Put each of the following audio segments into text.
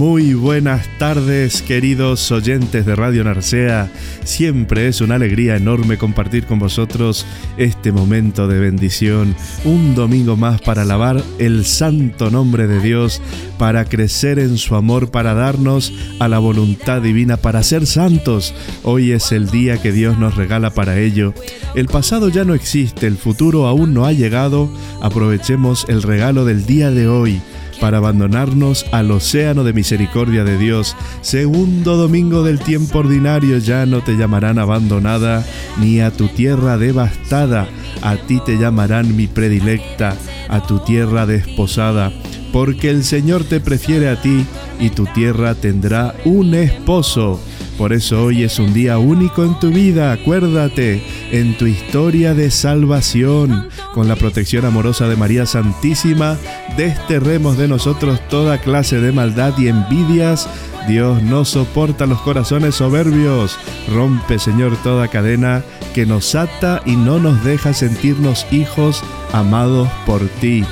Muy buenas tardes, queridos oyentes de Radio Narcea. Siempre es una alegría enorme compartir con vosotros este momento de bendición. Un domingo más para alabar el santo nombre de Dios, para crecer en su amor, para darnos a la voluntad divina, para ser santos. Hoy es el día que Dios nos regala para ello. El pasado ya no existe, el futuro aún no ha llegado. Aprovechemos el regalo del día de hoy para abandonarnos al océano de misericordia de Dios. Segundo domingo del tiempo ordinario ya no te llamarán abandonada ni a tu tierra devastada. A ti te llamarán mi predilecta, a tu tierra desposada, porque el Señor te prefiere a ti y tu tierra tendrá un esposo. Por eso hoy es un día único en tu vida, acuérdate, en tu historia de salvación. Con la protección amorosa de María Santísima, desterremos de nosotros toda clase de maldad y envidias. Dios no soporta los corazones soberbios. Rompe, Señor, toda cadena que nos ata y no nos deja sentirnos hijos amados por ti.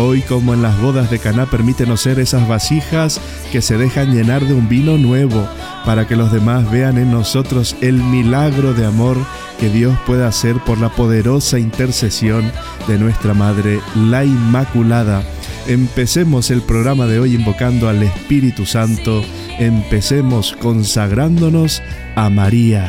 Hoy, como en las bodas de Caná, permítenos ser esas vasijas que se dejan llenar de un vino nuevo, para que los demás vean en nosotros el milagro de amor que Dios puede hacer por la poderosa intercesión de nuestra Madre, la Inmaculada. Empecemos el programa de hoy invocando al Espíritu Santo, empecemos consagrándonos a María.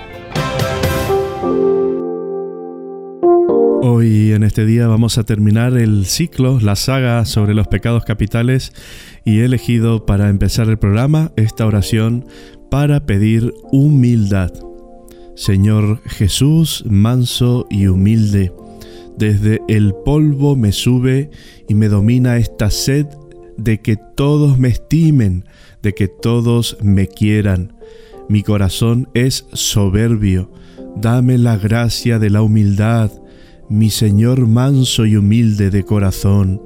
Hoy en este día vamos a terminar el ciclo, la saga sobre los pecados capitales y he elegido para empezar el programa esta oración para pedir humildad. Señor Jesús, manso y humilde, desde el polvo me sube y me domina esta sed de que todos me estimen, de que todos me quieran. Mi corazón es soberbio, dame la gracia de la humildad mi Señor manso y humilde de corazón.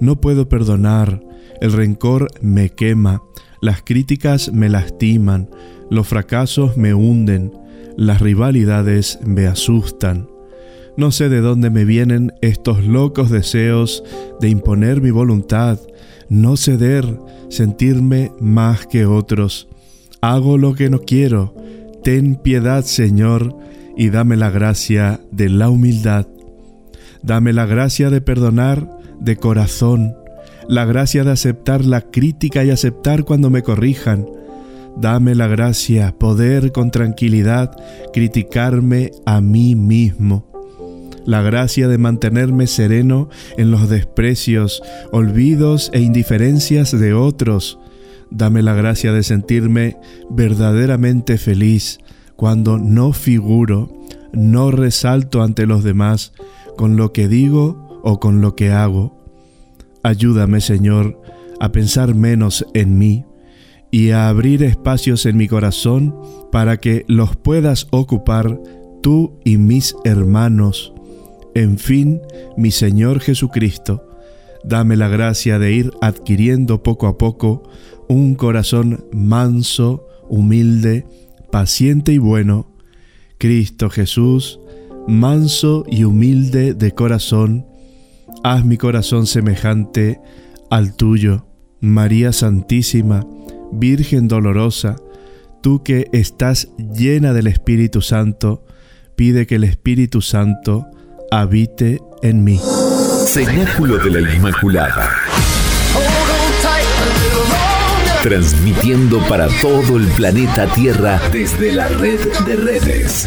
No puedo perdonar, el rencor me quema, las críticas me lastiman, los fracasos me hunden, las rivalidades me asustan. No sé de dónde me vienen estos locos deseos de imponer mi voluntad, no ceder, sentirme más que otros. Hago lo que no quiero. Ten piedad, Señor, y dame la gracia de la humildad. Dame la gracia de perdonar de corazón, la gracia de aceptar la crítica y aceptar cuando me corrijan. Dame la gracia, poder con tranquilidad criticarme a mí mismo. La gracia de mantenerme sereno en los desprecios, olvidos e indiferencias de otros. Dame la gracia de sentirme verdaderamente feliz cuando no figuro, no resalto ante los demás, con lo que digo o con lo que hago. Ayúdame, Señor, a pensar menos en mí y a abrir espacios en mi corazón para que los puedas ocupar tú y mis hermanos. En fin, mi Señor Jesucristo, dame la gracia de ir adquiriendo poco a poco un corazón manso, humilde, paciente y bueno. Cristo Jesús, manso y humilde de corazón, haz mi corazón semejante al tuyo. María Santísima, Virgen dolorosa, tú que estás llena del Espíritu Santo, pide que el Espíritu Santo habite en mí. Cenáculo de la Inmaculada. Transmitiendo para todo el planeta Tierra desde la red de redes.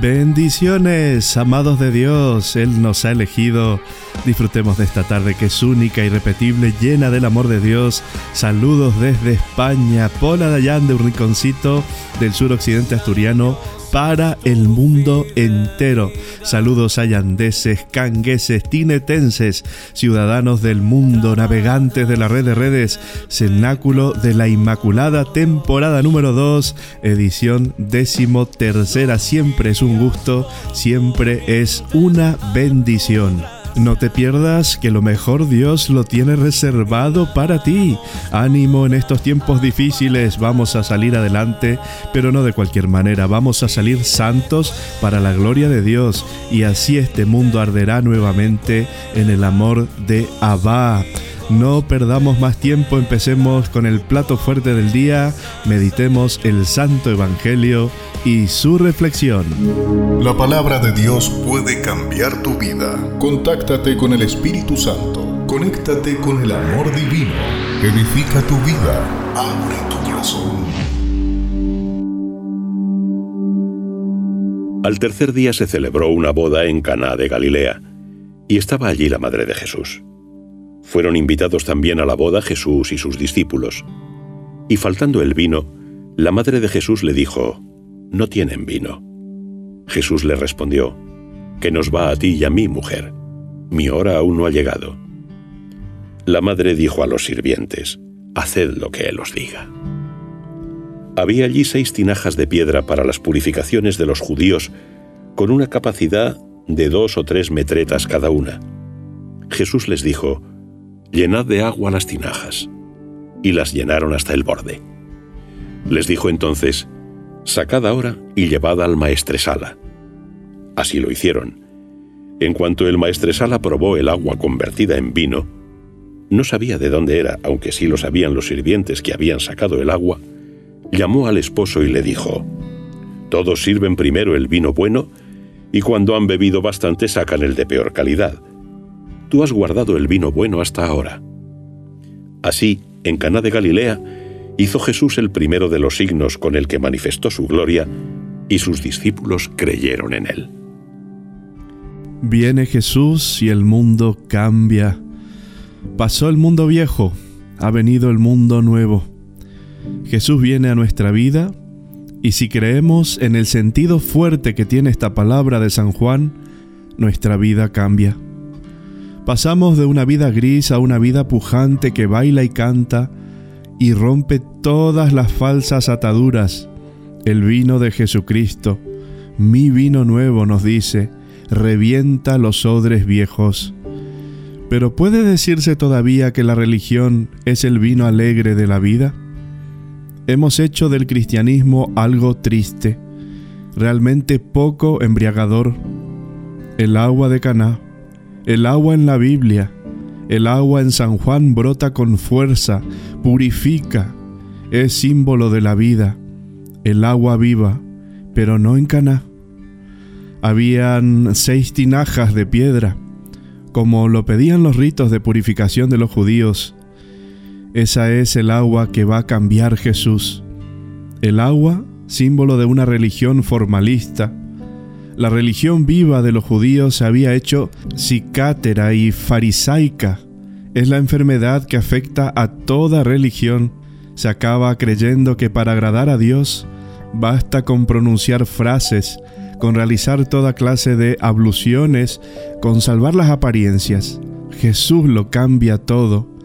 Bendiciones, amados de Dios, Él nos ha elegido. Disfrutemos de esta tarde que es única, irrepetible, llena del amor de Dios. Saludos desde España, Pola Dayan de un rinconcito del suroccidente asturiano para el mundo entero. Saludos a yandeses, cangueses, tinetenses, ciudadanos del mundo, navegantes de la red de redes, cenáculo de la Inmaculada, temporada número 2, edición décimo tercera. Siempre es un gusto, siempre es una bendición. No te pierdas que lo mejor Dios lo tiene reservado para ti. Ánimo en estos tiempos difíciles, vamos a salir adelante, pero no de cualquier manera, vamos a salir santos para la gloria de Dios y así este mundo arderá nuevamente en el amor de Abba. No perdamos más tiempo, empecemos con el plato fuerte del día, meditemos el Santo Evangelio y su reflexión. La palabra de Dios puede cambiar tu vida. Contáctate con el Espíritu Santo, conéctate con el amor divino, edifica tu vida, abre tu corazón. Al tercer día se celebró una boda en Caná de Galilea, y estaba allí la madre de Jesús. Fueron invitados también a la boda Jesús y sus discípulos. Y faltando el vino, la madre de Jesús le dijo, No tienen vino. Jesús le respondió, Que nos va a ti y a mí, mujer. Mi hora aún no ha llegado. La madre dijo a los sirvientes, Haced lo que él os diga. Había allí seis tinajas de piedra para las purificaciones de los judíos, con una capacidad de dos o tres metretas cada una. Jesús les dijo, llenad de agua las tinajas. Y las llenaron hasta el borde. Les dijo entonces, sacad ahora y llevad al maestresala. Así lo hicieron. En cuanto el maestresala probó el agua convertida en vino, no sabía de dónde era, aunque sí lo sabían los sirvientes que habían sacado el agua, llamó al esposo y le dijo, Todos sirven primero el vino bueno, y cuando han bebido bastante sacan el de peor calidad tú has guardado el vino bueno hasta ahora. Así, en Caná de Galilea, hizo Jesús el primero de los signos con el que manifestó su gloria, y sus discípulos creyeron en él. Viene Jesús y el mundo cambia. Pasó el mundo viejo, ha venido el mundo nuevo. Jesús viene a nuestra vida y si creemos en el sentido fuerte que tiene esta palabra de San Juan, nuestra vida cambia. Pasamos de una vida gris a una vida pujante que baila y canta y rompe todas las falsas ataduras. El vino de Jesucristo, mi vino nuevo, nos dice, revienta los odres viejos. Pero ¿puede decirse todavía que la religión es el vino alegre de la vida? Hemos hecho del cristianismo algo triste, realmente poco embriagador. El agua de Caná el agua en la Biblia, el agua en San Juan brota con fuerza, purifica, es símbolo de la vida, el agua viva, pero no en Caná. Habían seis tinajas de piedra, como lo pedían los ritos de purificación de los judíos. Esa es el agua que va a cambiar Jesús. El agua, símbolo de una religión formalista. La religión viva de los judíos se había hecho cicátera y farisaica. Es la enfermedad que afecta a toda religión. Se acaba creyendo que para agradar a Dios basta con pronunciar frases, con realizar toda clase de abluciones, con salvar las apariencias. Jesús lo cambia todo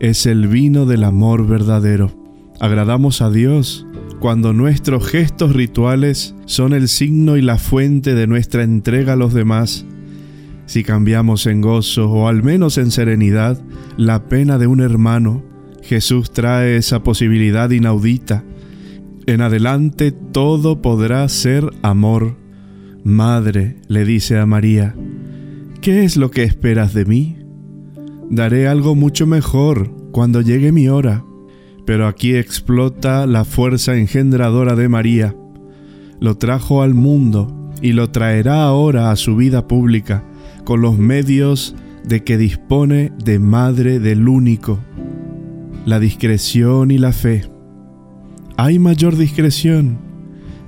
es el vino del amor verdadero. Agradamos a Dios cuando nuestros gestos rituales son el signo y la fuente de nuestra entrega a los demás. Si cambiamos en gozo o al menos en serenidad la pena de un hermano, Jesús trae esa posibilidad inaudita. En adelante todo podrá ser amor. Madre, le dice a María, ¿qué es lo que esperas de mí? Daré algo mucho mejor cuando llegue mi hora. Pero aquí explota la fuerza engendradora de María. Lo trajo al mundo y lo traerá ahora a su vida pública con los medios de que dispone de madre del único. La discreción y la fe. Hay mayor discreción.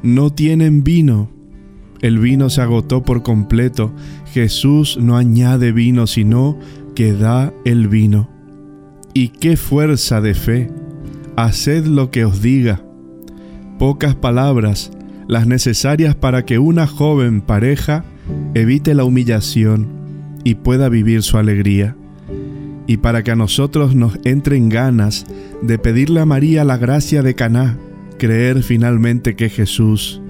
No tienen vino. El vino se agotó por completo. Jesús no añade vino, sino que da el vino. Y qué fuerza de fe. Haced lo que os diga. Pocas palabras, las necesarias para que una joven pareja evite la humillación y pueda vivir su alegría. Y para que a nosotros nos entren ganas de pedirle a María la gracia de Caná, creer finalmente que Jesús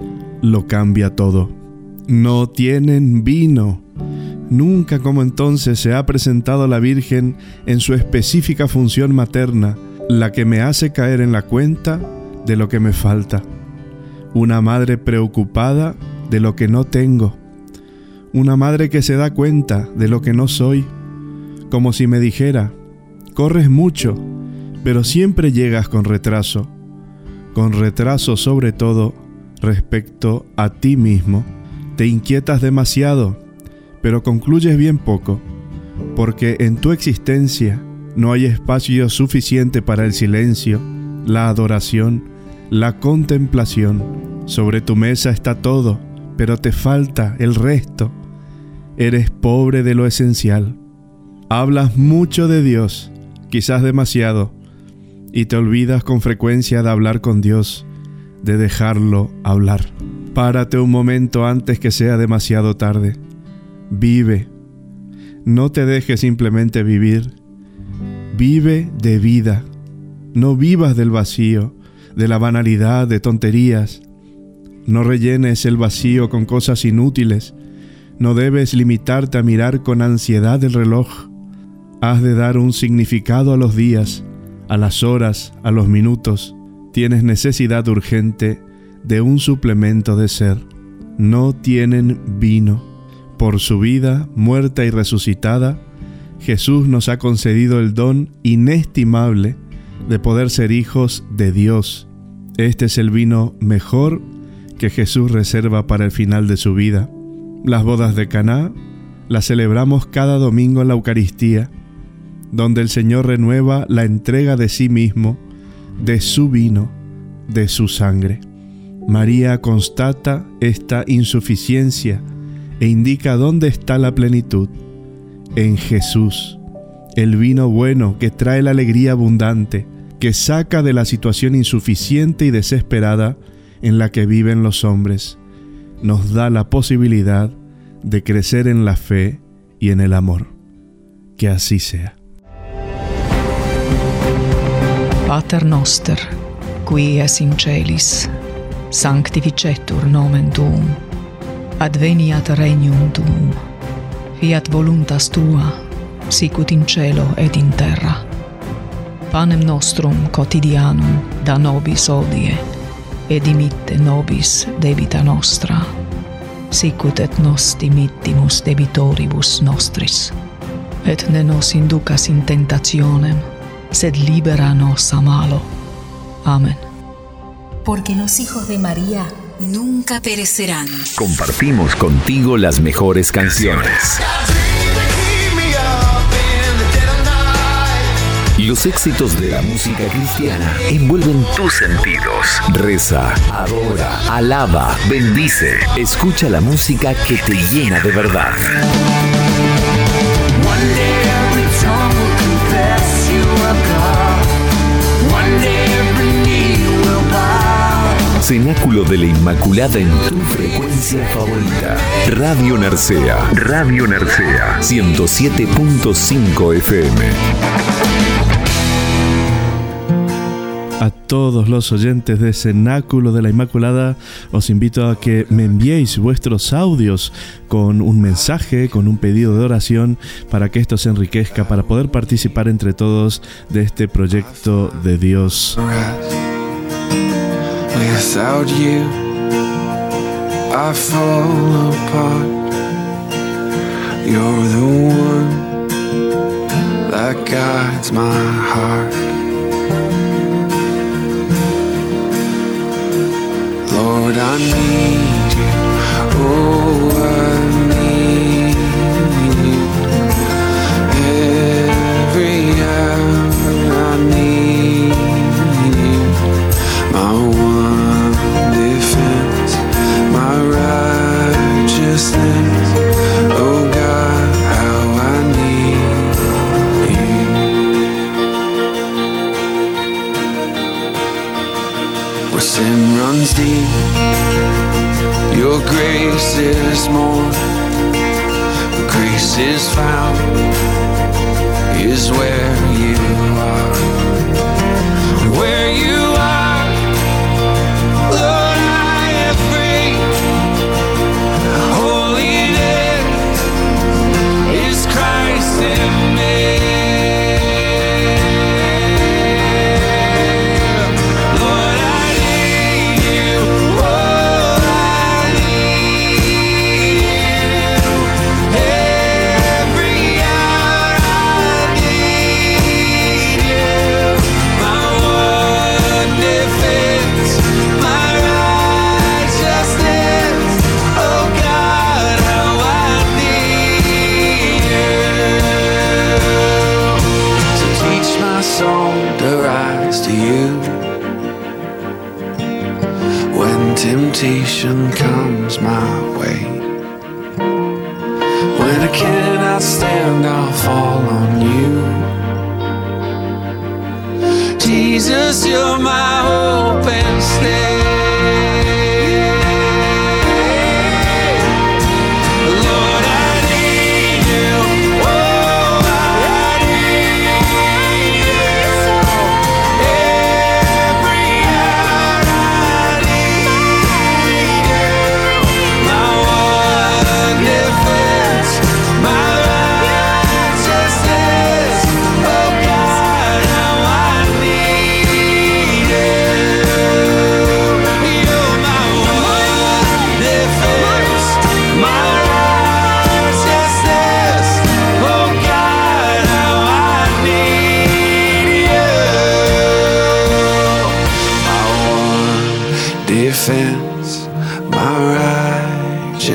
lo cambia todo. No tienen vino, Nunca como entonces se ha presentado la Virgen en su específica función materna, la que me hace caer en la cuenta de lo que me falta. Una madre preocupada de lo que no tengo. Una madre que se da cuenta de lo que no soy. Como si me dijera, corres mucho, pero siempre llegas con retraso. Con retraso sobre todo respecto a ti mismo. Te inquietas demasiado pero concluyes bien poco, porque en tu existencia no hay espacio suficiente para el silencio, la adoración, la contemplación. Sobre tu mesa está todo, pero te falta el resto. Eres pobre de lo esencial. Hablas mucho de Dios, quizás demasiado, y te olvidas con frecuencia de hablar con Dios, de dejarlo hablar. Párate un momento antes que sea demasiado tarde Vive. No te dejes simplemente vivir. Vive de vida. No vivas del vacío, de la banalidad, de tonterías. No rellenes el vacío con cosas inútiles. No debes limitarte a mirar con ansiedad el reloj. Has de dar un significado a los días, a las horas, a los minutos. Tienes necesidad urgente de un suplemento de ser. No tienen vino. Por su vida, muerta y resucitada, Jesús nos ha concedido el don inestimable de poder ser hijos de Dios. Este es el vino mejor que Jesús reserva para el final de su vida. Las bodas de Caná las celebramos cada domingo en la Eucaristía, donde el Señor renueva la entrega de sí mismo, de su vino, de su sangre. María constata esta insuficiencia e indica dónde está la plenitud, en Jesús, el vino bueno que trae la alegría abundante, que saca de la situación insuficiente y desesperada en la que viven los hombres, nos da la posibilidad de crecer en la fe y en el amor. Que así sea. Pater noster, qui es in celis, sanctificetur nomen tuum adveniat regnum tuum, fiat voluntas tua, sicut in cielo et in terra. Panem nostrum quotidianum da nobis odie, et dimitte nobis debita nostra, sicut et nos dimittimus debitoribus nostris. Et ne nos inducas in tentationem, sed libera nos a malo. Amen. Porque los hijos de María nunca perecerán. Compartimos contigo las mejores canciones. Los éxitos de la música cristiana envuelven tus sentidos. Reza, adora, alaba, bendice. Escucha la música que te llena de verdad. Cenáculo de la Inmaculada en tu frecuencia favorita. Radio Narcea. Radio Narcea. 107.5 FM. A todos los oyentes de Cenáculo de la Inmaculada, os invito a que me enviéis vuestros audios con un mensaje, con un pedido de oración, para que esto se enriquezca, para poder participar entre todos de este proyecto de Dios. Lord, I need you. Oh, I need you. Every hour I need you. My one defense, my righteousness. Oh God, how I need you. Where sin runs deep, your grace is more. Grace is found, is where you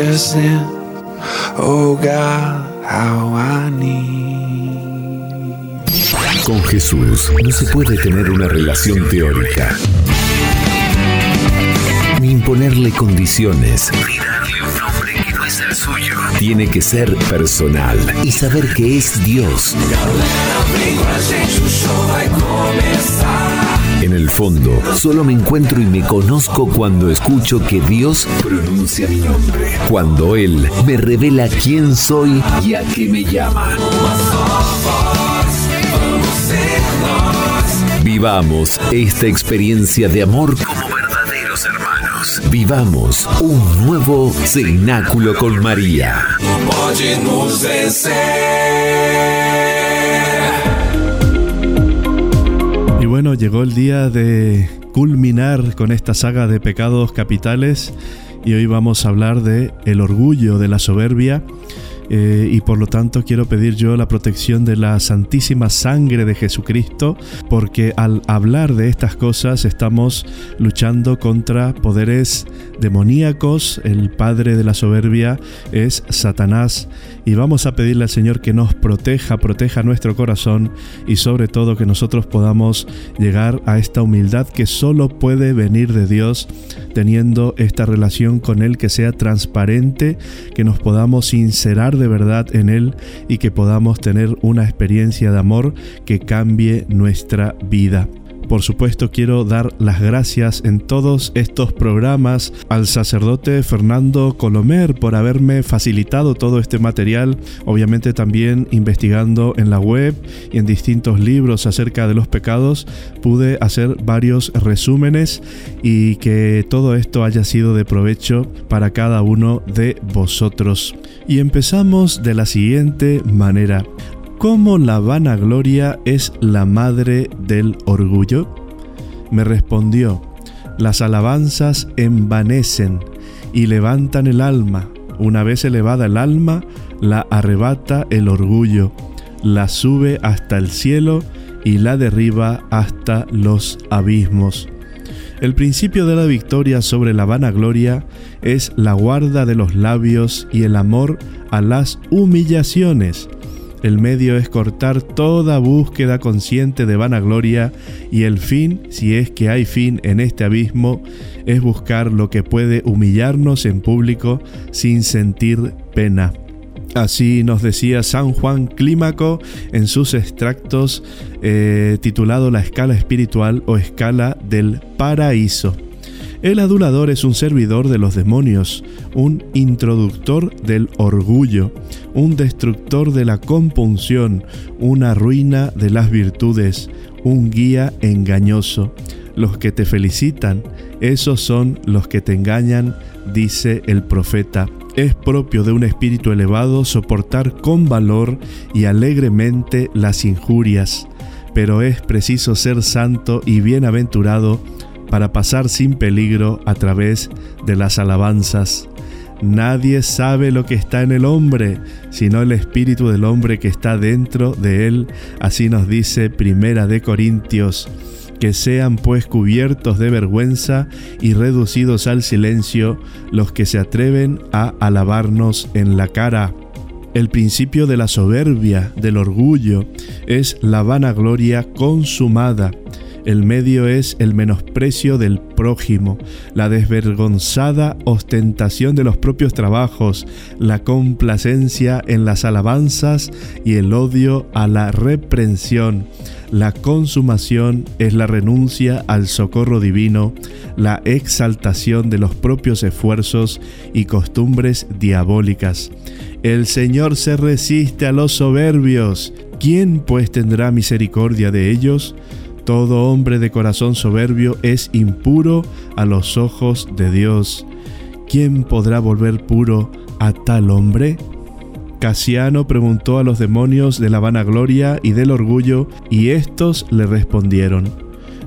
righteousness. Oh God, how I need. Con Jesús no se puede tener una relación teórica. Ni imponerle condiciones. Ni darle un nombre que no es el suyo. Tiene que ser personal y saber que es Dios. En el fondo, solo me encuentro y me conozco cuando escucho que Dios pronuncia mi nombre. Cuando Él me revela quién soy y a qué me llama. Vivamos esta experiencia de amor como verdaderos hermanos. Vivamos un nuevo cenáculo con María. Bueno, llegó el día de culminar con esta saga de pecados capitales y hoy vamos a hablar de el orgullo de la soberbia eh, y por lo tanto quiero pedir yo la protección de la santísima sangre de Jesucristo porque al hablar de estas cosas estamos luchando contra poderes demoníacos, el padre de la soberbia es Satanás. Y vamos a pedirle al Señor que nos proteja, proteja nuestro corazón y sobre todo que nosotros podamos llegar a esta humildad que solo puede venir de Dios teniendo esta relación con Él que sea transparente, que nos podamos sincerar de verdad en Él y que podamos tener una experiencia de amor que cambie nuestra vida. Por supuesto quiero dar las gracias en todos estos programas al sacerdote Fernando Colomer por haberme facilitado todo este material, obviamente también investigando en la web y en distintos libros acerca de los pecados, pude hacer varios resúmenes y que todo esto haya sido de provecho para cada uno de vosotros. Y empezamos de la siguiente manera. ¿Cómo la vanagloria es la madre del orgullo? Me respondió, las alabanzas envanecen y levantan el alma. Una vez elevada el alma, la arrebata el orgullo, la sube hasta el cielo y la derriba hasta los abismos. El principio de la victoria sobre la vanagloria es la guarda de los labios y el amor a las humillaciones el medio es cortar toda búsqueda consciente de vanagloria y el fin, si es que hay fin en este abismo, es buscar lo que puede humillarnos en público sin sentir pena. Así nos decía San Juan Clímaco en sus extractos eh, titulado La escala espiritual o escala del paraíso. El adulador es un servidor de los demonios, un introductor del orgullo, un destructor de la compunción, una ruina de las virtudes, un guía engañoso. Los que te felicitan, esos son los que te engañan, dice el profeta. Es propio de un espíritu elevado soportar con valor y alegremente las injurias, pero es preciso ser santo y bienaventurado para pasar sin peligro a través de las alabanzas. Nadie sabe lo que está en el hombre, sino el espíritu del hombre que está dentro de él. Así nos dice Primera de Corintios. Que sean pues cubiertos de vergüenza y reducidos al silencio los que se atreven a alabarnos en la cara. El principio de la soberbia, del orgullo, es la vanagloria consumada el medio es el menosprecio del prójimo, la desvergonzada ostentación de los propios trabajos, la complacencia en las alabanzas y el odio a la reprensión. La consumación es la renuncia al socorro divino, la exaltación de los propios esfuerzos y costumbres diabólicas. El Señor se resiste a los soberbios. ¿Quién pues tendrá misericordia de ellos? Todo hombre de corazón soberbio es impuro a los ojos de Dios. ¿Quién podrá volver puro a tal hombre? Casiano preguntó a los demonios de la vanagloria y del orgullo, y éstos le respondieron,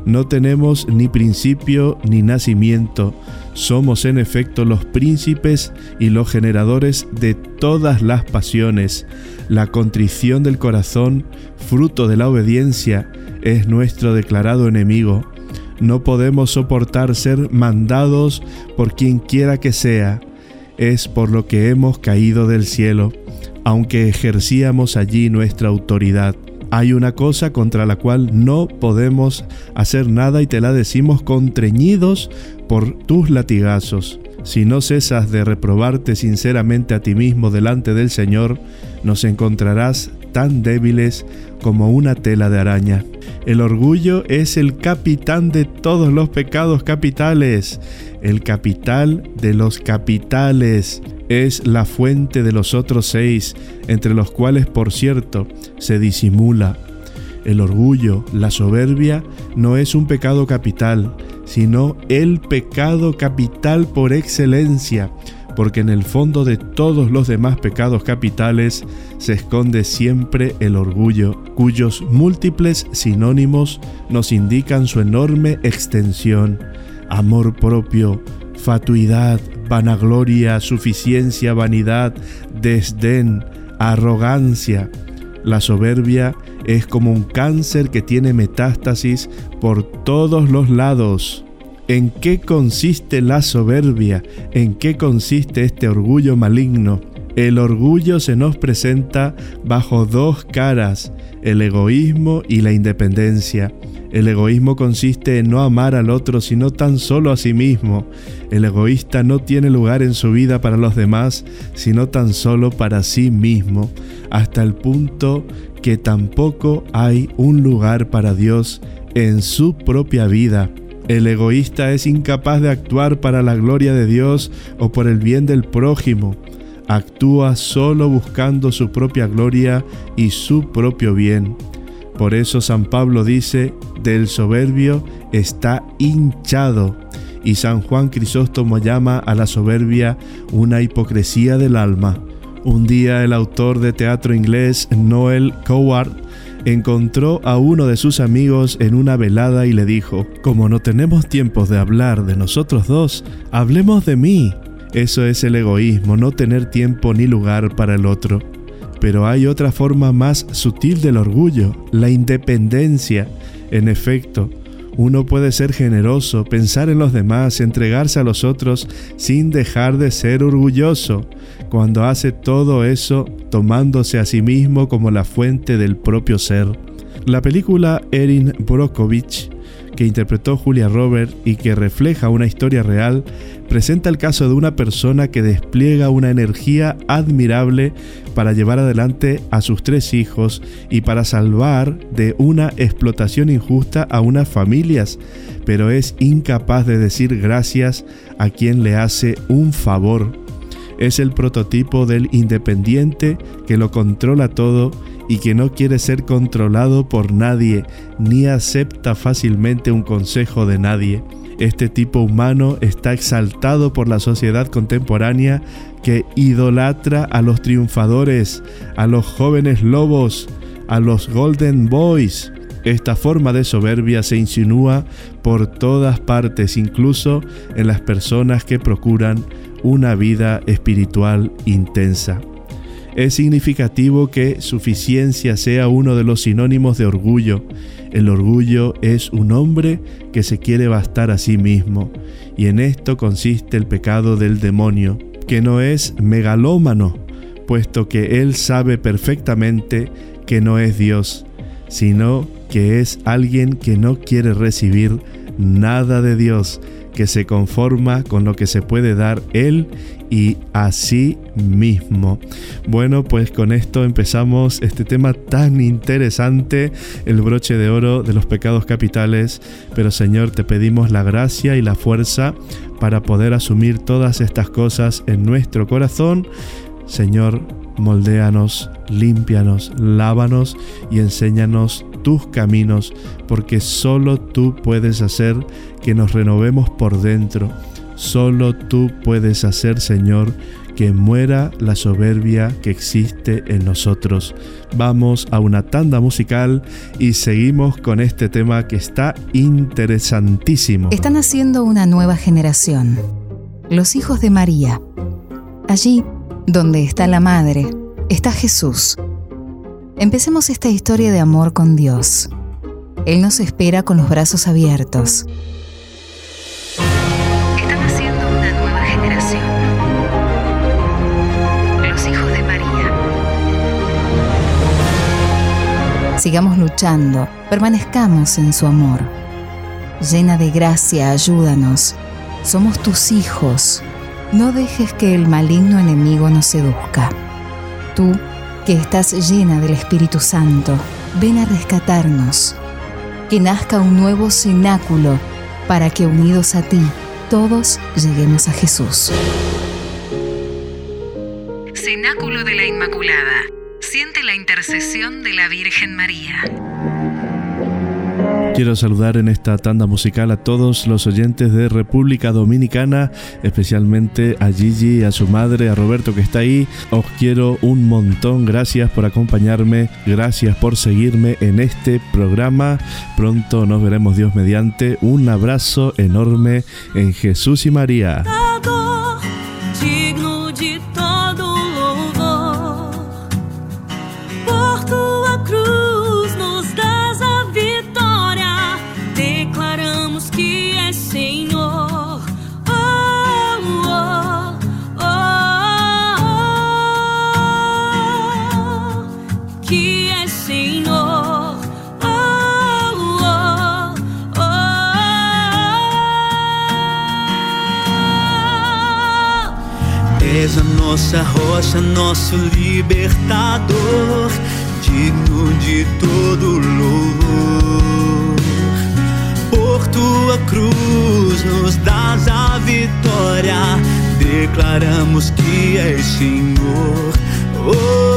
No tenemos ni principio ni nacimiento, somos en efecto los príncipes y los generadores de todas las pasiones. La contrición del corazón, fruto de la obediencia, es nuestro declarado enemigo. No podemos soportar ser mandados por quien quiera que sea. Es por lo que hemos caído del cielo, aunque ejercíamos allí nuestra autoridad. Hay una cosa contra la cual no podemos hacer nada y te la decimos contreñidos por tus latigazos. Si no cesas de reprobarte sinceramente a ti mismo delante del Señor, nos encontrarás tan débiles como una tela de araña. El orgullo es el capitán de todos los pecados capitales, el capital de los capitales. Es la fuente de los otros seis, entre los cuales, por cierto, se disimula. El orgullo, la soberbia, no es un pecado capital, sino el pecado capital por excelencia porque en el fondo de todos los demás pecados capitales se esconde siempre el orgullo, cuyos múltiples sinónimos nos indican su enorme extensión, amor propio, fatuidad, vanagloria, suficiencia, vanidad, desdén, arrogancia. La soberbia es como un cáncer que tiene metástasis por todos los lados. ¿En qué consiste la soberbia? ¿En qué consiste este orgullo maligno? El orgullo se nos presenta bajo dos caras, el egoísmo y la independencia. El egoísmo consiste en no amar al otro sino tan solo a sí mismo. El egoísta no tiene lugar en su vida para los demás sino tan solo para sí mismo, hasta el punto que tampoco hay un lugar para Dios en su propia vida. El egoísta es incapaz de actuar para la gloria de Dios o por el bien del prójimo. Actúa solo buscando su propia gloria y su propio bien. Por eso San Pablo dice, del soberbio está hinchado. Y San Juan Crisóstomo llama a la soberbia una hipocresía del alma. Un día el autor de teatro inglés Noel Coward encontró a uno de sus amigos en una velada y le dijo, como no tenemos tiempos de hablar de nosotros dos, hablemos de mí. Eso es el egoísmo, no tener tiempo ni lugar para el otro. Pero hay otra forma más sutil del orgullo, la independencia. En efecto, uno puede ser generoso, pensar en los demás, entregarse a los otros sin dejar de ser orgulloso, cuando hace todo eso tomándose a sí mismo como la fuente del propio ser. La película Erin Brockovich que interpretó Julia Robert y que refleja una historia real, presenta el caso de una persona que despliega una energía admirable para llevar adelante a sus tres hijos y para salvar de una explotación injusta a unas familias, pero es incapaz de decir gracias a quien le hace un favor. Es el prototipo del independiente que lo controla todo y que no quiere ser controlado por nadie, ni acepta fácilmente un consejo de nadie. Este tipo humano está exaltado por la sociedad contemporánea que idolatra a los triunfadores, a los jóvenes lobos, a los golden boys. Esta forma de soberbia se insinúa por todas partes, incluso en las personas que procuran una vida espiritual intensa. Es significativo que suficiencia sea uno de los sinónimos de orgullo. El orgullo es un hombre que se quiere bastar a sí mismo, y en esto consiste el pecado del demonio, que no es megalómano, puesto que él sabe perfectamente que no es Dios, sino que es alguien que no quiere recibir nada de Dios, que se conforma con lo que se puede dar Él y a sí mismo. Bueno, pues con esto empezamos este tema tan interesante, el broche de oro de los pecados capitales. Pero Señor, te pedimos la gracia y la fuerza para poder asumir todas estas cosas en nuestro corazón. Señor, moldéanos, límpianos, lávanos y enséñanos tus caminos, porque solo tú puedes hacer que nos renovemos por dentro. Solo tú puedes hacer, Señor, que muera la soberbia que existe en nosotros. Vamos a una tanda musical y seguimos con este tema que está interesantísimo. Están haciendo una nueva generación, los hijos de María. Allí, donde está la Madre, está Jesús. Empecemos esta historia de amor con Dios. Él nos espera con los brazos abiertos. Están haciendo una nueva generación. Los hijos de María. Sigamos luchando, permanezcamos en su amor. Llena de gracia, ayúdanos. Somos tus hijos. No dejes que el maligno enemigo nos seduzca. Tú que estás llena del Espíritu Santo, ven a rescatarnos. Que nazca un nuevo cenáculo para que unidos a ti todos lleguemos a Jesús. Cenáculo de la Inmaculada. Siente la intercesión de la Virgen María. Quiero saludar en esta tanda musical a todos los oyentes de República Dominicana, especialmente a Gigi, a su madre, a Roberto que está ahí. Os quiero un montón, gracias por acompañarme, gracias por seguirme en este programa. Pronto nos veremos Dios mediante. Un abrazo enorme en Jesús y María. Nossa rocha, nosso libertador, digno de todo louvor. Por tua cruz nos dás a vitória, declaramos que és Senhor. Oh,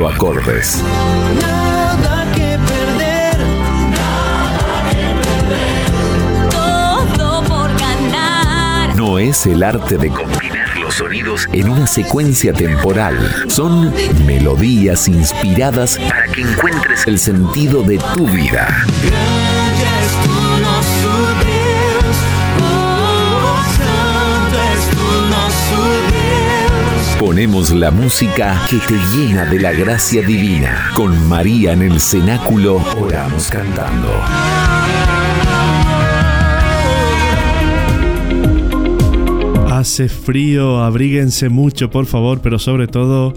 solo acordes. Nada que perder, nada que perder. Todo por ganar. No es el arte de combinar los sonidos en una secuencia temporal. Son melodías inspiradas para que encuentres el sentido de tu vida. Ponemos la música que te llena de la gracia divina. Con María en el cenáculo oramos cantando. Hace frío, abríguense mucho por favor, pero sobre todo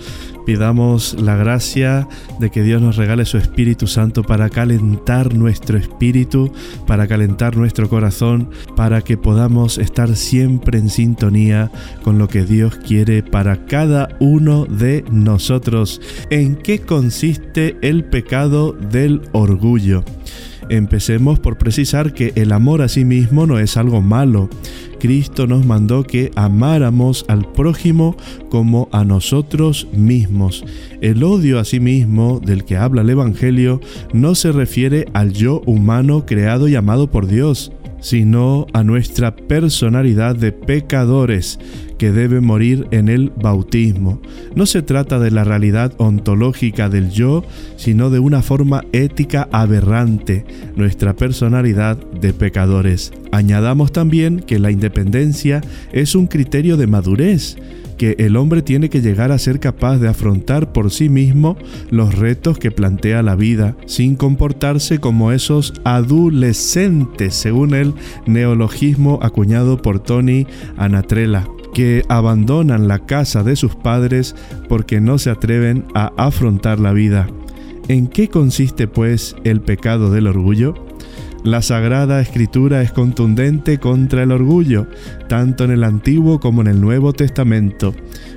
Pidamos la gracia de que Dios nos regale su Espíritu Santo para calentar nuestro espíritu, para calentar nuestro corazón, para que podamos estar siempre en sintonía con lo que Dios quiere para cada uno de nosotros. ¿En qué consiste el pecado del orgullo? Empecemos por precisar que el amor a sí mismo no es algo malo. Cristo nos mandó que amáramos al prójimo como a nosotros mismos. El odio a sí mismo del que habla el Evangelio no se refiere al yo humano creado y amado por Dios, sino a nuestra personalidad de pecadores que debe morir en el bautismo. No se trata de la realidad ontológica del yo, sino de una forma ética aberrante, nuestra personalidad de pecadores. Añadamos también que la independencia es un criterio de madurez que el hombre tiene que llegar a ser capaz de afrontar por sí mismo los retos que plantea la vida, sin comportarse como esos adolescentes, según el neologismo acuñado por Tony Anatrella que abandonan la casa de sus padres porque no se atreven a afrontar la vida. ¿En qué consiste pues el pecado del orgullo? La Sagrada Escritura es contundente contra el orgullo, tanto en el Antiguo como en el Nuevo Testamento.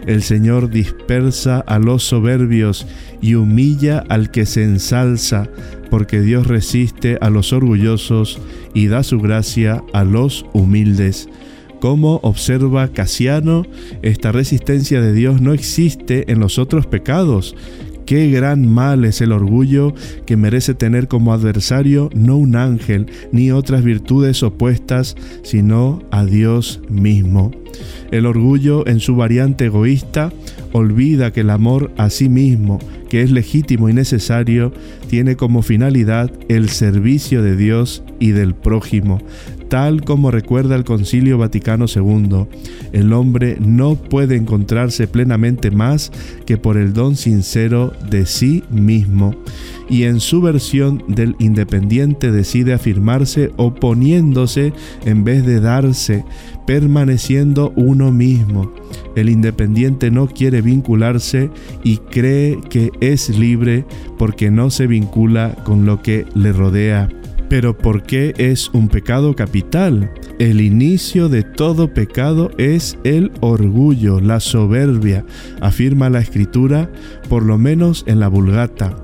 El Señor dispersa a los soberbios y humilla al que se ensalza, porque Dios resiste a los orgullosos y da su gracia a los humildes. Como observa Casiano, esta resistencia de Dios no existe en los otros pecados, Qué gran mal es el orgullo que merece tener como adversario no un ángel ni otras virtudes opuestas, sino a Dios mismo. El orgullo en su variante egoísta olvida que el amor a sí mismo, que es legítimo y necesario, tiene como finalidad el servicio de Dios y del prójimo, tal como recuerda el Concilio Vaticano II. El hombre no puede encontrarse plenamente más que por el don sincero de sí mismo, y en su versión del independiente decide afirmarse oponiéndose en vez de darse, permaneciendo uno mismo. El independiente no quiere vincularse y cree que es libre porque no se vincula con lo que le rodea. Pero ¿por qué es un pecado capital? El inicio de todo pecado es el orgullo, la soberbia, afirma la escritura, por lo menos en la vulgata.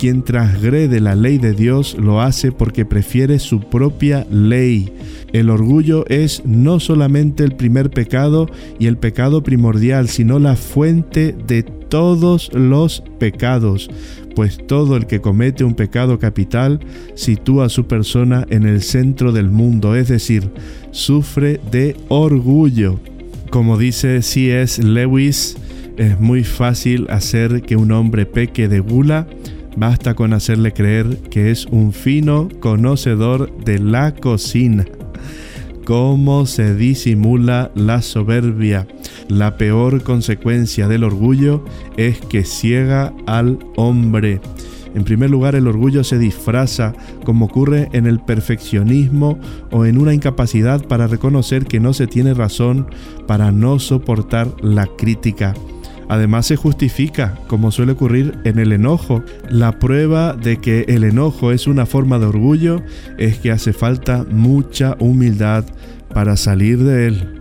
Quien transgrede la ley de Dios lo hace porque prefiere su propia ley. El orgullo es no solamente el primer pecado y el pecado primordial, sino la fuente de todos los pecados pues todo el que comete un pecado capital sitúa a su persona en el centro del mundo, es decir, sufre de orgullo. Como dice C.S. Lewis, es muy fácil hacer que un hombre peque de gula, basta con hacerle creer que es un fino conocedor de la cocina. ¿Cómo se disimula la soberbia? La peor consecuencia del orgullo es que ciega al hombre. En primer lugar, el orgullo se disfraza, como ocurre en el perfeccionismo o en una incapacidad para reconocer que no se tiene razón, para no soportar la crítica. Además se justifica, como suele ocurrir en el enojo. La prueba de que el enojo es una forma de orgullo es que hace falta mucha humildad para salir de él.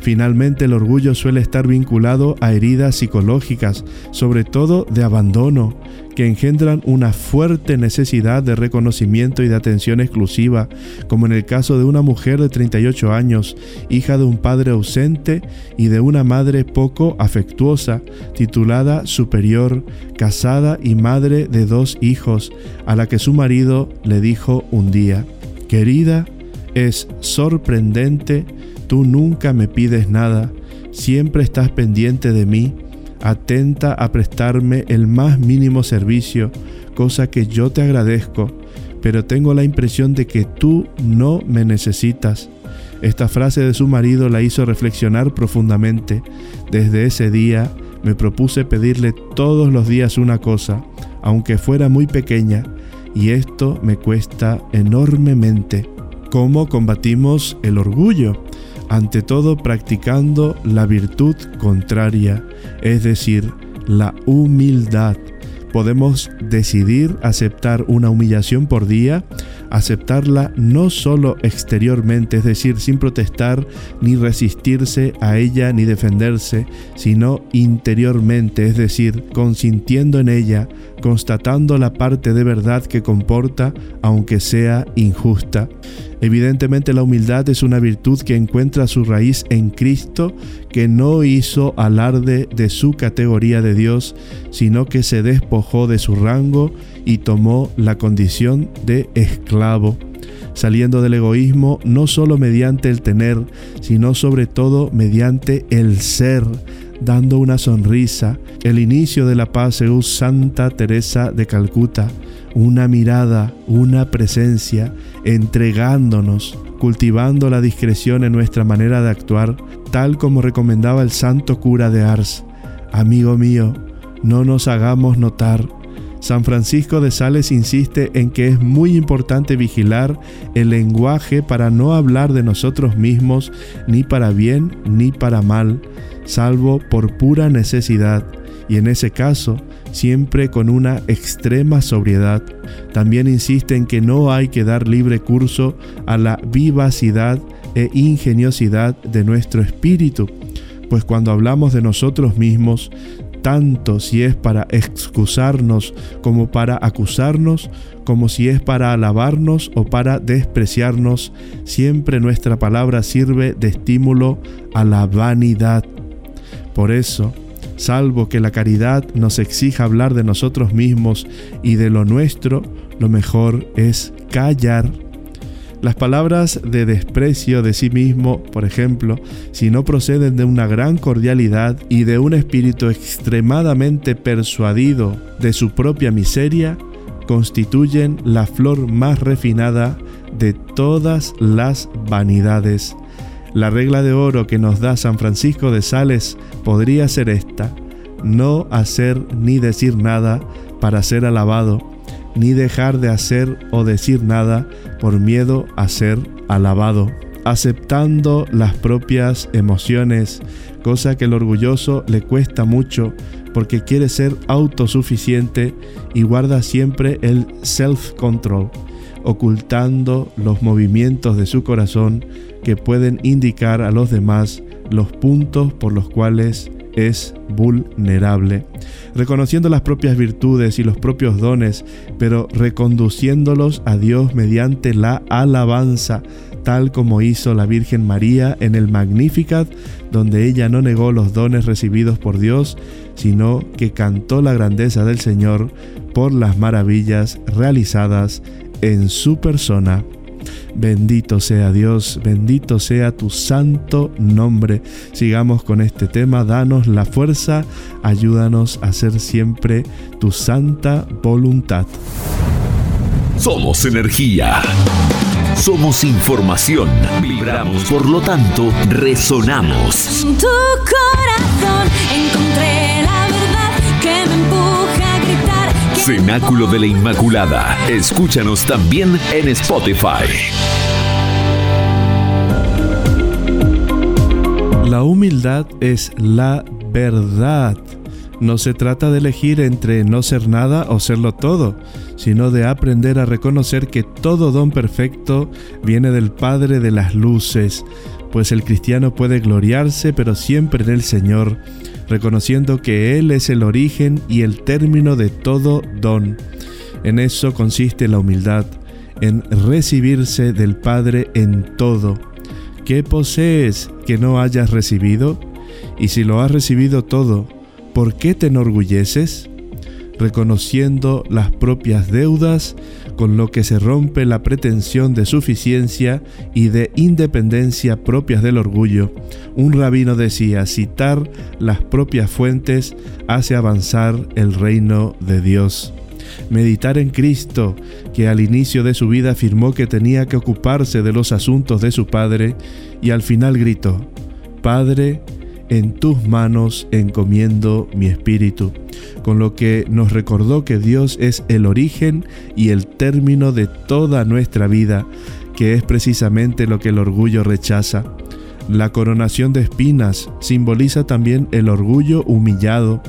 Finalmente el orgullo suele estar vinculado a heridas psicológicas, sobre todo de abandono, que engendran una fuerte necesidad de reconocimiento y de atención exclusiva, como en el caso de una mujer de 38 años, hija de un padre ausente y de una madre poco afectuosa, titulada superior, casada y madre de dos hijos, a la que su marido le dijo un día, Querida, es sorprendente Tú nunca me pides nada, siempre estás pendiente de mí, atenta a prestarme el más mínimo servicio, cosa que yo te agradezco, pero tengo la impresión de que tú no me necesitas. Esta frase de su marido la hizo reflexionar profundamente. Desde ese día me propuse pedirle todos los días una cosa, aunque fuera muy pequeña, y esto me cuesta enormemente. ¿Cómo combatimos el orgullo? Ante todo practicando la virtud contraria, es decir, la humildad. Podemos decidir aceptar una humillación por día, aceptarla no solo exteriormente, es decir, sin protestar ni resistirse a ella ni defenderse, sino interiormente, es decir, consintiendo en ella, constatando la parte de verdad que comporta, aunque sea injusta. Evidentemente la humildad es una virtud que encuentra su raíz en Cristo, que no hizo alarde de su categoría de Dios, sino que se despojó de su rango y tomó la condición de esclavo, saliendo del egoísmo no solo mediante el tener, sino sobre todo mediante el ser, dando una sonrisa, el inicio de la paz según Santa Teresa de Calcuta, una mirada, una presencia, entregándonos cultivando la discreción en nuestra manera de actuar, tal como recomendaba el santo cura de Ars. Amigo mío, no nos hagamos notar. San Francisco de Sales insiste en que es muy importante vigilar el lenguaje para no hablar de nosotros mismos ni para bien ni para mal, salvo por pura necesidad, y en ese caso siempre con una extrema sobriedad. También insiste en que no hay que dar libre curso a la vivacidad e ingeniosidad de nuestro espíritu, pues cuando hablamos de nosotros mismos, tanto si es para excusarnos como para acusarnos, como si es para alabarnos o para despreciarnos, siempre nuestra palabra sirve de estímulo a la vanidad. Por eso, salvo que la caridad nos exija hablar de nosotros mismos y de lo nuestro, lo mejor es callar las palabras de desprecio de sí mismo, por ejemplo, si no proceden de una gran cordialidad y de un espíritu extremadamente persuadido de su propia miseria, constituyen la flor más refinada de todas las vanidades. La regla de oro que nos da San Francisco de Sales podría ser esta, no hacer ni decir nada para ser alabado, ni dejar de hacer o decir nada por miedo a ser alabado, aceptando las propias emociones, cosa que el orgulloso le cuesta mucho porque quiere ser autosuficiente y guarda siempre el self-control, ocultando los movimientos de su corazón que pueden indicar a los demás los puntos por los cuales es vulnerable, reconociendo las propias virtudes y los propios dones, pero reconduciéndolos a Dios mediante la alabanza, tal como hizo la Virgen María en el Magnificat, donde ella no negó los dones recibidos por Dios, sino que cantó la grandeza del Señor por las maravillas realizadas en su persona. Bendito sea Dios, bendito sea tu santo nombre. Sigamos con este tema, danos la fuerza, ayúdanos a hacer siempre tu santa voluntad. Somos energía. Somos información. Vibramos, por lo tanto, resonamos. En tu corazón encontré la Cenáculo de la Inmaculada. Escúchanos también en Spotify. La humildad es la verdad. No se trata de elegir entre no ser nada o serlo todo, sino de aprender a reconocer que todo don perfecto viene del Padre de las Luces, pues el cristiano puede gloriarse pero siempre en el Señor, reconociendo que Él es el origen y el término de todo don. En eso consiste la humildad, en recibirse del Padre en todo. ¿Qué posees que no hayas recibido? Y si lo has recibido todo, ¿por qué te enorgulleces? Reconociendo las propias deudas, con lo que se rompe la pretensión de suficiencia y de independencia propias del orgullo. Un rabino decía, citar las propias fuentes hace avanzar el reino de Dios meditar en Cristo, que al inicio de su vida afirmó que tenía que ocuparse de los asuntos de su Padre, y al final gritó, Padre, en tus manos encomiendo mi espíritu, con lo que nos recordó que Dios es el origen y el término de toda nuestra vida, que es precisamente lo que el orgullo rechaza. La coronación de espinas simboliza también el orgullo humillado,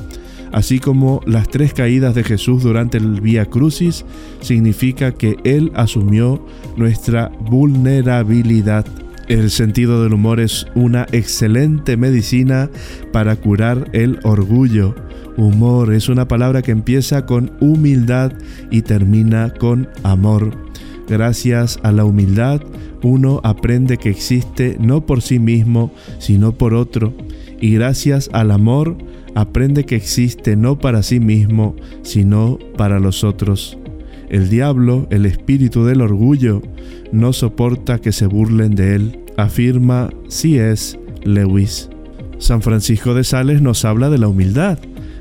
así como las tres caídas de Jesús durante el Vía Crucis, significa que Él asumió nuestra vulnerabilidad. El sentido del humor es una excelente medicina para curar el orgullo. Humor es una palabra que empieza con humildad y termina con amor. Gracias a la humildad, uno aprende que existe no por sí mismo, sino por otro. Y gracias al amor, aprende que existe no para sí mismo, sino para los otros. El diablo, el espíritu del orgullo, no soporta que se burlen de él, afirma C.S. Lewis. San Francisco de Sales nos habla de la humildad.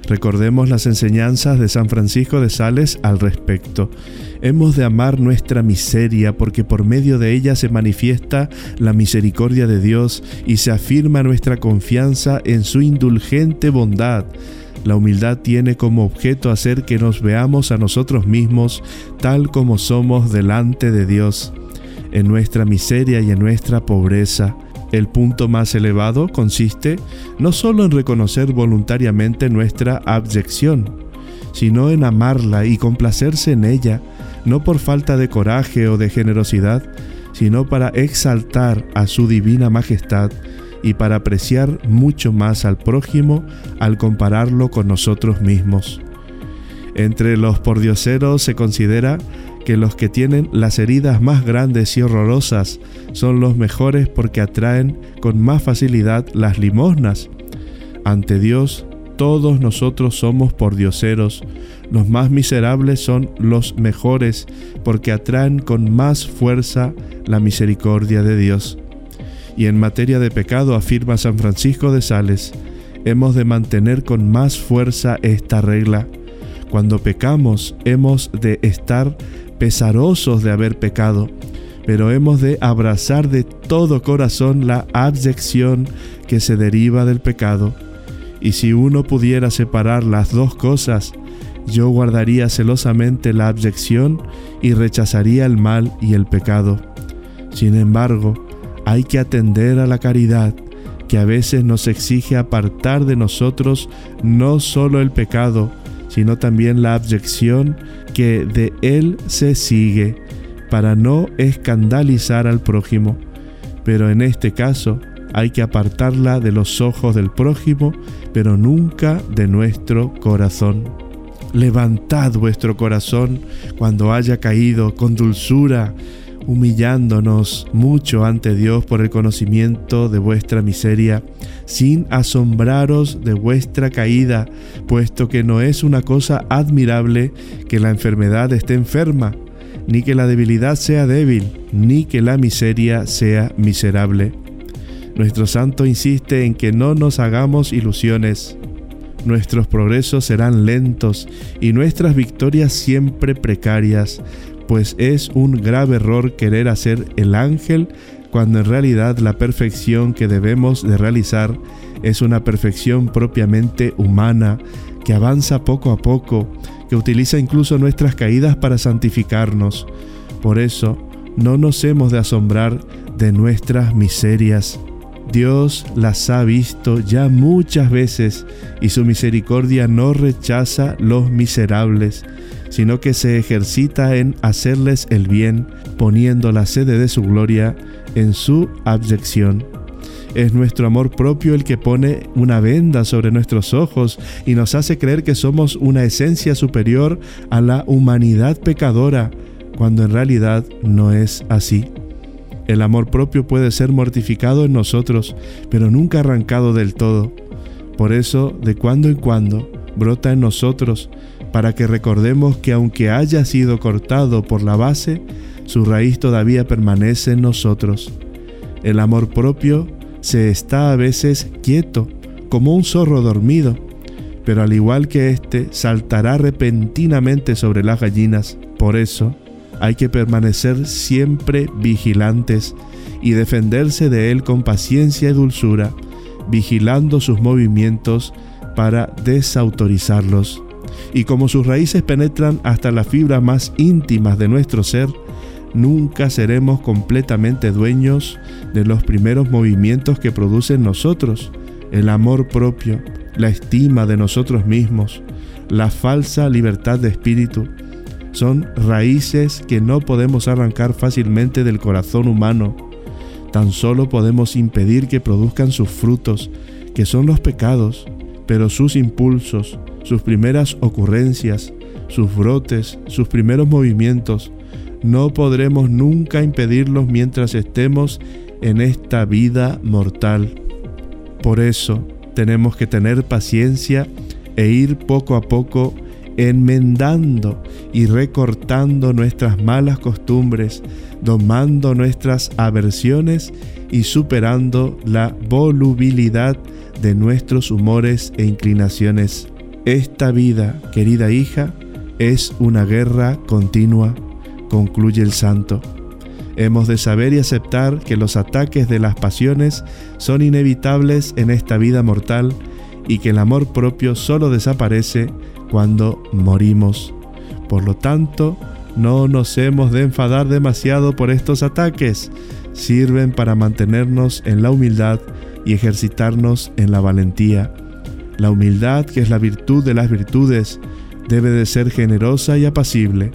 Recordemos las enseñanzas de San Francisco de Sales al respecto. Hemos de amar nuestra miseria porque por medio de ella se manifiesta la misericordia de Dios y se afirma nuestra confianza en su indulgente bondad. La humildad tiene como objeto hacer que nos veamos a nosotros mismos tal como somos delante de Dios, en nuestra miseria y en nuestra pobreza. El punto más elevado consiste no solo en reconocer voluntariamente nuestra abyección, sino en amarla y complacerse en ella, no por falta de coraje o de generosidad, sino para exaltar a su divina majestad y para apreciar mucho más al prójimo al compararlo con nosotros mismos. Entre los pordioseros se considera que los que tienen las heridas más grandes y horrorosas son los mejores porque atraen con más facilidad las limosnas. Ante Dios, todos nosotros somos pordioseros, los más miserables son los mejores porque atraen con más fuerza la misericordia de Dios. Y en materia de pecado afirma San Francisco de Sales, hemos de mantener con más fuerza esta regla. Cuando pecamos hemos de estar pesarosos de haber pecado, pero hemos de abrazar de todo corazón la abyección que se deriva del pecado. Y si uno pudiera separar las dos cosas, yo guardaría celosamente la abyección y rechazaría el mal y el pecado. Sin embargo, hay que atender a la caridad, que a veces nos exige apartar de nosotros no solo el pecado, sino también la abyección que de él se sigue, para no escandalizar al prójimo. Pero en este caso hay que apartarla de los ojos del prójimo, pero nunca de nuestro corazón. Levantad vuestro corazón cuando haya caído con dulzura, humillándonos mucho ante Dios por el conocimiento de vuestra miseria, sin asombraros de vuestra caída, puesto que no es una cosa admirable que la enfermedad esté enferma, ni que la debilidad sea débil, ni que la miseria sea miserable. Nuestro santo insiste en que no nos hagamos ilusiones, Nuestros progresos serán lentos y nuestras victorias siempre precarias, pues es un grave error querer hacer el ángel cuando en realidad la perfección que debemos de realizar es una perfección propiamente humana, que avanza poco a poco, que utiliza incluso nuestras caídas para santificarnos. Por eso, no nos hemos de asombrar de nuestras miserias. Dios las ha visto ya muchas veces y su misericordia no rechaza los miserables, sino que se ejercita en hacerles el bien, poniendo la sede de su gloria en su abyección. Es nuestro amor propio el que pone una venda sobre nuestros ojos y nos hace creer que somos una esencia superior a la humanidad pecadora, cuando en realidad no es así. El amor propio puede ser mortificado en nosotros, pero nunca arrancado del todo. Por eso, de cuando en cuando, brota en nosotros, para que recordemos que aunque haya sido cortado por la base, su raíz todavía permanece en nosotros. El amor propio se está a veces quieto, como un zorro dormido, pero al igual que éste, saltará repentinamente sobre las gallinas. Por eso, hay que permanecer siempre vigilantes y defenderse de él con paciencia y dulzura, vigilando sus movimientos para desautorizarlos. Y como sus raíces penetran hasta las fibras más íntimas de nuestro ser, nunca seremos completamente dueños de los primeros movimientos que producen nosotros, el amor propio, la estima de nosotros mismos, la falsa libertad de espíritu, son raíces que no podemos arrancar fácilmente del corazón humano. Tan solo podemos impedir que produzcan sus frutos, que son los pecados, pero sus impulsos, sus primeras ocurrencias, sus brotes, sus primeros movimientos, no podremos nunca impedirlos mientras estemos en esta vida mortal. Por eso tenemos que tener paciencia e ir poco a poco enmendando y recortando nuestras malas costumbres, domando nuestras aversiones y superando la volubilidad de nuestros humores e inclinaciones. Esta vida, querida hija, es una guerra continua. concluye el santo. Hemos de saber y aceptar que los ataques de las pasiones son inevitables en esta vida mortal y que el amor propio solo desaparece cuando morimos. Por lo tanto, no nos hemos de enfadar demasiado por estos ataques. Sirven para mantenernos en la humildad y ejercitarnos en la valentía. La humildad, que es la virtud de las virtudes, debe de ser generosa y apacible.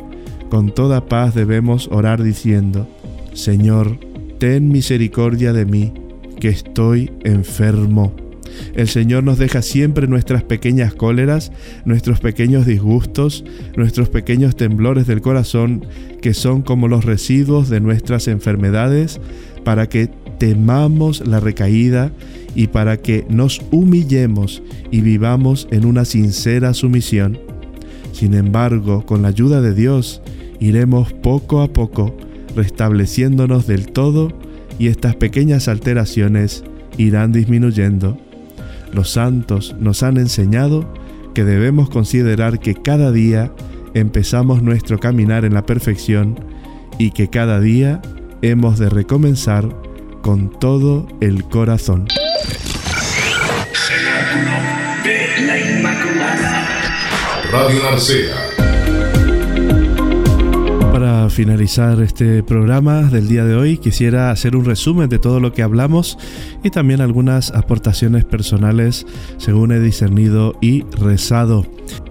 Con toda paz debemos orar diciendo, Señor, ten misericordia de mí, que estoy enfermo. El Señor nos deja siempre nuestras pequeñas cóleras, nuestros pequeños disgustos, nuestros pequeños temblores del corazón, que son como los residuos de nuestras enfermedades, para que temamos la recaída y para que nos humillemos y vivamos en una sincera sumisión. Sin embargo, con la ayuda de Dios, iremos poco a poco restableciéndonos del todo y estas pequeñas alteraciones irán disminuyendo. Los santos nos han enseñado que debemos considerar que cada día empezamos nuestro caminar en la perfección y que cada día hemos de recomenzar con todo el corazón. Radio Narcea para finalizar este programa del día de hoy, quisiera hacer un resumen de todo lo que hablamos y también algunas aportaciones personales según he discernido y rezado.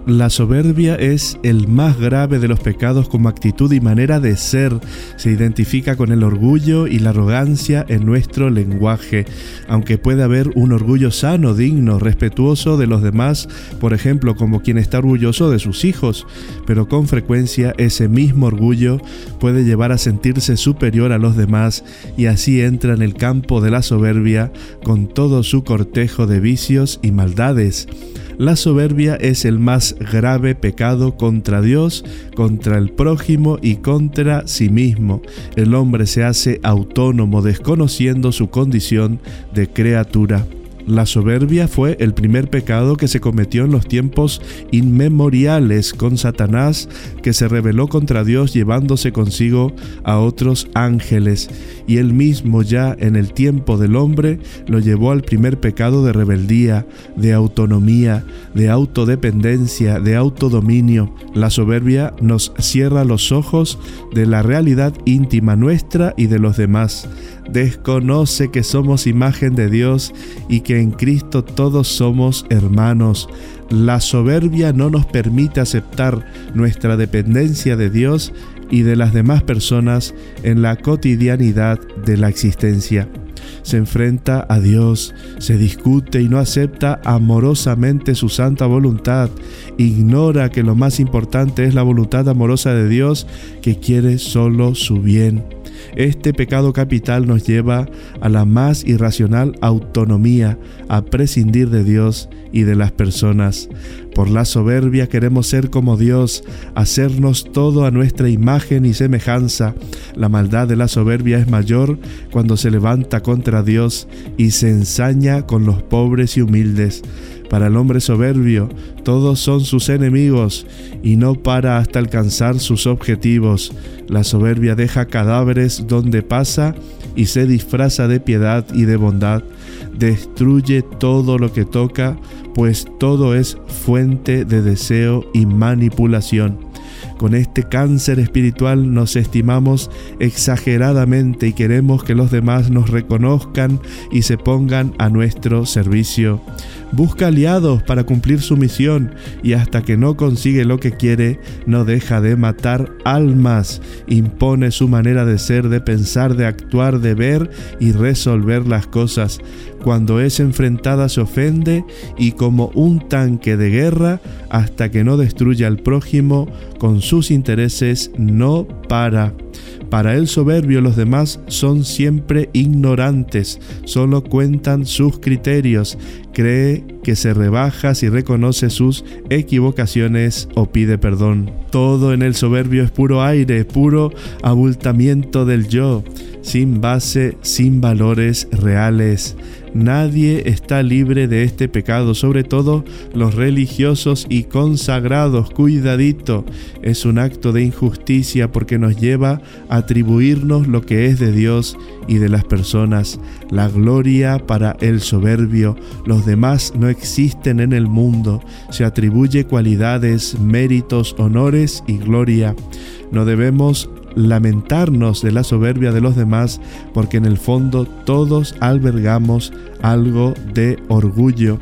La soberbia es el más grave de los pecados como actitud y manera de ser. Se identifica con el orgullo y la arrogancia en nuestro lenguaje, aunque puede haber un orgullo sano, digno, respetuoso de los demás, por ejemplo, como quien está orgulloso de sus hijos, pero con frecuencia ese mismo orgullo puede llevar a sentirse superior a los demás y así entra en el campo de la soberbia con todo su cortejo de vicios y maldades. La soberbia es el más grave pecado contra Dios, contra el prójimo y contra sí mismo. El hombre se hace autónomo desconociendo su condición de criatura. La soberbia fue el primer pecado que se cometió en los tiempos inmemoriales con Satanás, que se rebeló contra Dios llevándose consigo a otros ángeles, y él mismo ya en el tiempo del hombre lo llevó al primer pecado de rebeldía, de autonomía, de autodependencia, de autodominio. La soberbia nos cierra los ojos de la realidad íntima nuestra y de los demás desconoce que somos imagen de Dios y que en Cristo todos somos hermanos. La soberbia no nos permite aceptar nuestra dependencia de Dios y de las demás personas en la cotidianidad de la existencia. Se enfrenta a Dios, se discute y no acepta amorosamente su santa voluntad. Ignora que lo más importante es la voluntad amorosa de Dios que quiere solo su bien. Este pecado capital nos lleva a la más irracional autonomía, a prescindir de Dios y de las personas. Por la soberbia queremos ser como Dios, hacernos todo a nuestra imagen y semejanza. La maldad de la soberbia es mayor cuando se levanta contra Dios y se ensaña con los pobres y humildes. Para el hombre soberbio, todos son sus enemigos y no para hasta alcanzar sus objetivos. La soberbia deja cadáveres donde pasa y se disfraza de piedad y de bondad. Destruye todo lo que toca, pues todo es fuente de deseo y manipulación. Con este cáncer espiritual nos estimamos exageradamente y queremos que los demás nos reconozcan y se pongan a nuestro servicio. Busca aliados para cumplir su misión y hasta que no consigue lo que quiere, no deja de matar almas. Impone su manera de ser, de pensar, de actuar, de ver y resolver las cosas. Cuando es enfrentada se ofende y como un tanque de guerra, hasta que no destruya al prójimo con sus intereses, no para. Para el soberbio los demás son siempre ignorantes, solo cuentan sus criterios, cree que se rebaja si reconoce sus equivocaciones o pide perdón. Todo en el soberbio es puro aire, puro abultamiento del yo, sin base, sin valores reales. Nadie está libre de este pecado, sobre todo los religiosos y consagrados. Cuidadito, es un acto de injusticia porque nos lleva a atribuirnos lo que es de Dios y de las personas. La gloria para el soberbio, los demás no existen en el mundo. Se atribuye cualidades, méritos, honores y gloria. No debemos lamentarnos de la soberbia de los demás, porque en el fondo todos albergamos algo de orgullo.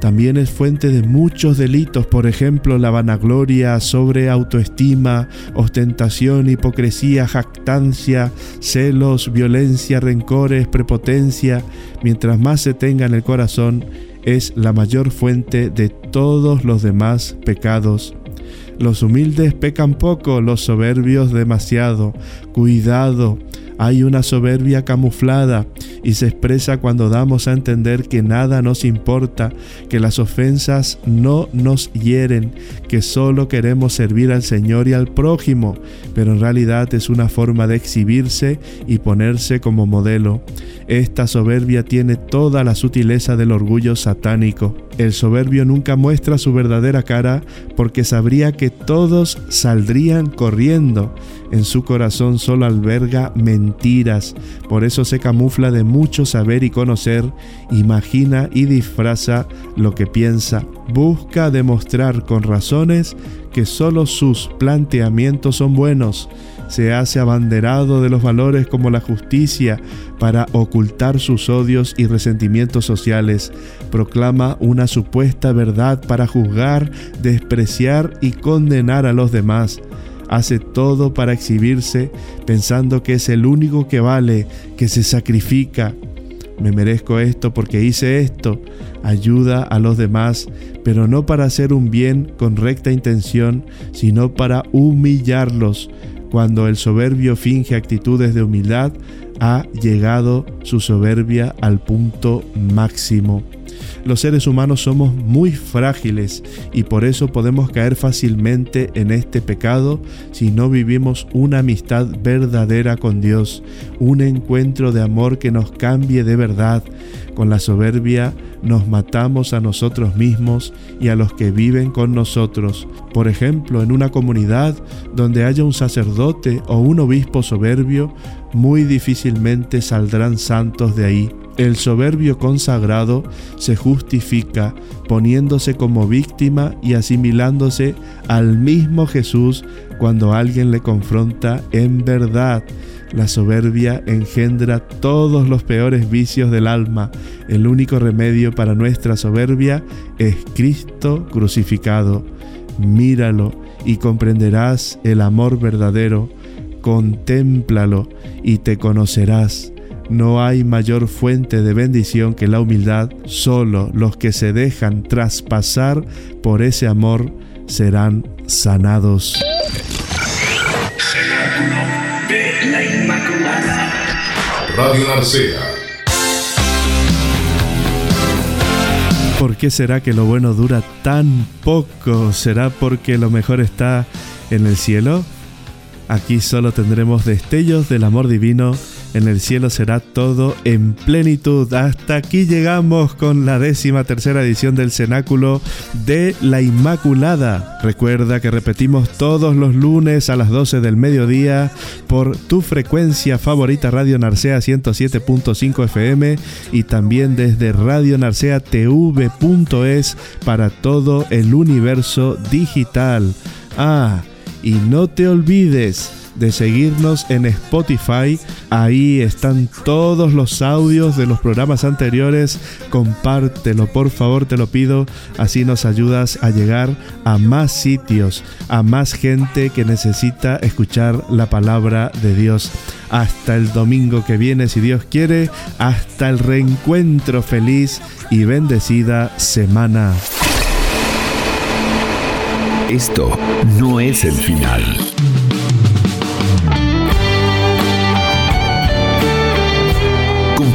También es fuente de muchos delitos, por ejemplo, la vanagloria, sobre autoestima, ostentación, hipocresía, jactancia, celos, violencia, rencores, prepotencia. Mientras más se tenga en el corazón, es la mayor fuente de todos los demás pecados. Los humildes pecan poco, los soberbios demasiado. Cuidado, hay una soberbia camuflada y se expresa cuando damos a entender que nada nos importa, que las ofensas no nos hieren, que solo queremos servir al Señor y al prójimo, pero en realidad es una forma de exhibirse y ponerse como modelo. Esta soberbia tiene toda la sutileza del orgullo satánico. El soberbio nunca muestra su verdadera cara porque sabría que todos saldrían corriendo. En su corazón solo alberga mentiras, por eso se camufla de mucho saber y conocer, imagina y disfraza lo que piensa. Busca demostrar con razones que solo sus planteamientos son buenos. Se hace abanderado de los valores como la justicia para ocultar sus odios y resentimientos sociales, proclama una supuesta verdad para juzgar, despreciar y condenar a los demás, hace todo para exhibirse pensando que es el único que vale, que se sacrifica. Me merezco esto porque hice esto. Ayuda a los demás, pero no para hacer un bien con recta intención, sino para humillarlos cuando el soberbio finge actitudes de humildad, ha llegado su soberbia al punto máximo. Los seres humanos somos muy frágiles y por eso podemos caer fácilmente en este pecado si no vivimos una amistad verdadera con Dios, un encuentro de amor que nos cambie de verdad. Con la soberbia nos matamos a nosotros mismos y a los que viven con nosotros. Por ejemplo, en una comunidad donde haya un sacerdote o un obispo soberbio, muy difícilmente saldrán santos de ahí. El soberbio consagrado se justifica poniéndose como víctima y asimilándose al mismo Jesús cuando alguien le confronta en verdad. La soberbia engendra todos los peores vicios del alma. El único remedio para nuestra soberbia es Cristo crucificado. Míralo y comprenderás el amor verdadero. Contémplalo y te conocerás. No hay mayor fuente de bendición que la humildad. Solo los que se dejan traspasar por ese amor serán sanados. Radio Narcea. ¿Por qué será que lo bueno dura tan poco? ¿Será porque lo mejor está en el cielo? Aquí solo tendremos destellos del amor divino en el cielo será todo en plenitud. Hasta aquí llegamos con la décima tercera edición del Cenáculo de la Inmaculada. Recuerda que repetimos todos los lunes a las 12 del mediodía por tu frecuencia favorita Radio Narcea 107.5 FM y también desde Radio Narcea TV.es para todo el universo digital. Ah, y no te olvides de seguirnos en Spotify. Ahí están todos los audios de los programas anteriores. Compártelo, por favor, te lo pido. Así nos ayudas a llegar a más sitios, a más gente que necesita escuchar la palabra de Dios. Hasta el domingo que viene, si Dios quiere, hasta el reencuentro feliz y bendecida semana. Esto no es el final.